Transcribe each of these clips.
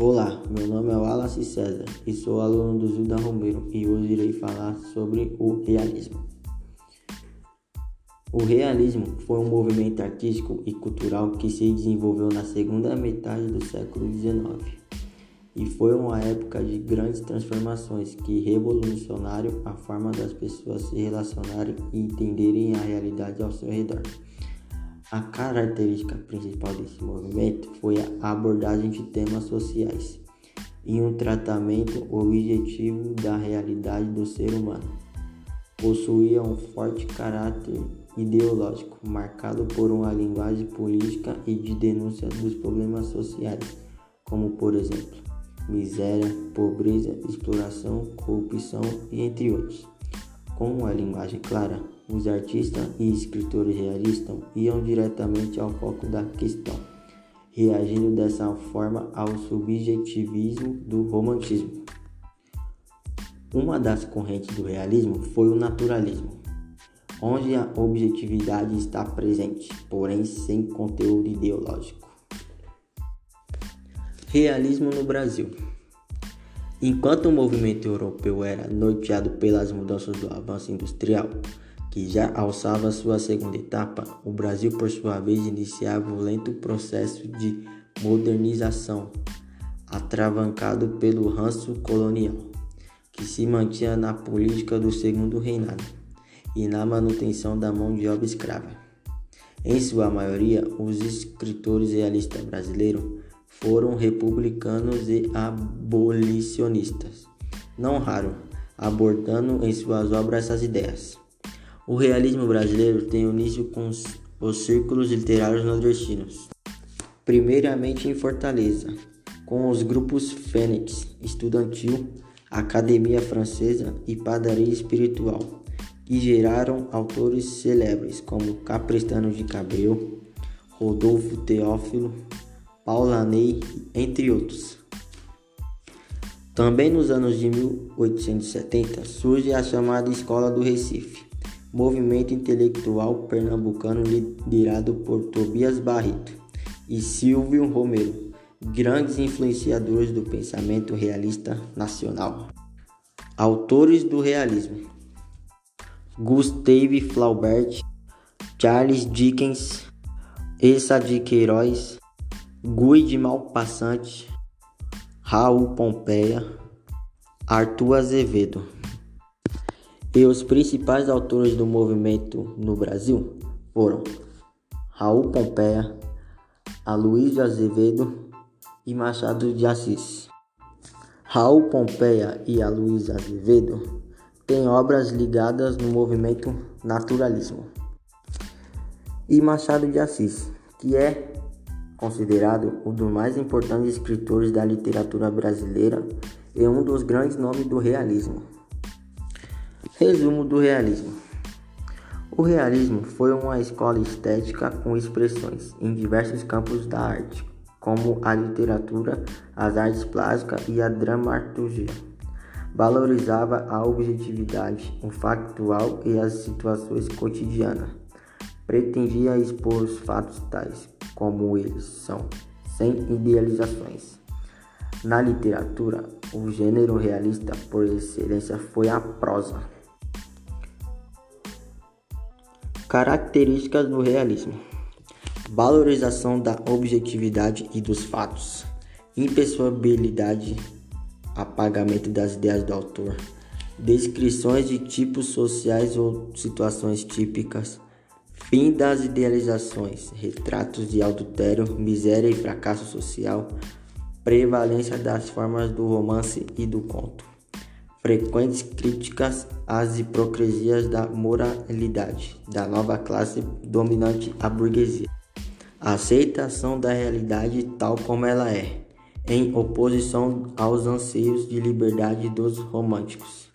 Olá, meu nome é Wallace César e sou aluno do Zuda Romero e hoje irei falar sobre o realismo. O realismo foi um movimento artístico e cultural que se desenvolveu na segunda metade do século XIX e foi uma época de grandes transformações que revolucionaram a forma das pessoas se relacionarem e entenderem a realidade ao seu redor. A característica principal desse movimento foi a abordagem de temas sociais e um tratamento objetivo da realidade do ser humano. Possuía um forte caráter ideológico, marcado por uma linguagem política e de denúncia dos problemas sociais, como por exemplo, miséria, pobreza, exploração, corrupção e entre outros. Com uma linguagem clara, os artistas e escritores realistas iam diretamente ao foco da questão, reagindo dessa forma ao subjetivismo do romantismo. Uma das correntes do realismo foi o naturalismo, onde a objetividade está presente, porém sem conteúdo ideológico. Realismo no Brasil. Enquanto o movimento europeu era norteado pelas mudanças do avanço industrial, que já alçava sua segunda etapa, o Brasil, por sua vez, iniciava o lento processo de modernização, atravancado pelo ranço colonial, que se mantinha na política do segundo reinado e na manutenção da mão de obra escrava. Em sua maioria, os escritores realistas brasileiros foram republicanos e abolicionistas, não raro abordando em suas obras essas ideias. O realismo brasileiro tem início com os círculos literários nordestinos. Primeiramente em Fortaleza, com os grupos Fênix, Estudantil, Academia Francesa e Padaria Espiritual, que geraram autores celebres como Caprestano de Cabreu, Rodolfo Teófilo, Paula Ney, entre outros. Também nos anos de 1870 surge a chamada Escola do Recife, movimento intelectual pernambucano liderado por Tobias Barreto e Silvio Romero, grandes influenciadores do pensamento realista nacional. Autores do realismo: Gustave Flaubert, Charles Dickens, Essa de Queiroz, Guy de Malpassante, Raul Pompeia, Arthur Azevedo. E os principais autores do movimento no Brasil foram Raul Pompeia, Aloysio Azevedo e Machado de Assis. Raul Pompeia e Aloysio Azevedo têm obras ligadas no movimento naturalismo. E Machado de Assis, que é considerado um dos mais importantes escritores da literatura brasileira e um dos grandes nomes do realismo. Resumo do realismo: O realismo foi uma escola estética com expressões em diversos campos da arte, como a literatura, as artes plásticas e a dramaturgia. Valorizava a objetividade, o factual e as situações cotidianas. Pretendia expor os fatos tais como eles são, sem idealizações. Na literatura, o gênero realista por excelência foi a prosa. Características do realismo: valorização da objetividade e dos fatos, impessoabilidade, apagamento das ideias do autor, descrições de tipos sociais ou situações típicas, fim das idealizações, retratos de adultério, miséria e fracasso social, prevalência das formas do romance e do conto frequentes críticas às hipocrisias da moralidade da nova classe dominante, a burguesia. Aceitação da realidade tal como ela é, em oposição aos anseios de liberdade dos românticos.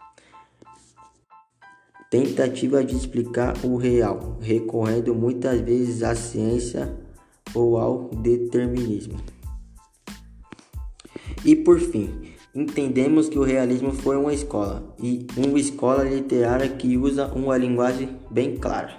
Tentativa de explicar o real, recorrendo muitas vezes à ciência ou ao determinismo. E por fim, Entendemos que o realismo foi uma escola, e uma escola literária que usa uma linguagem bem clara.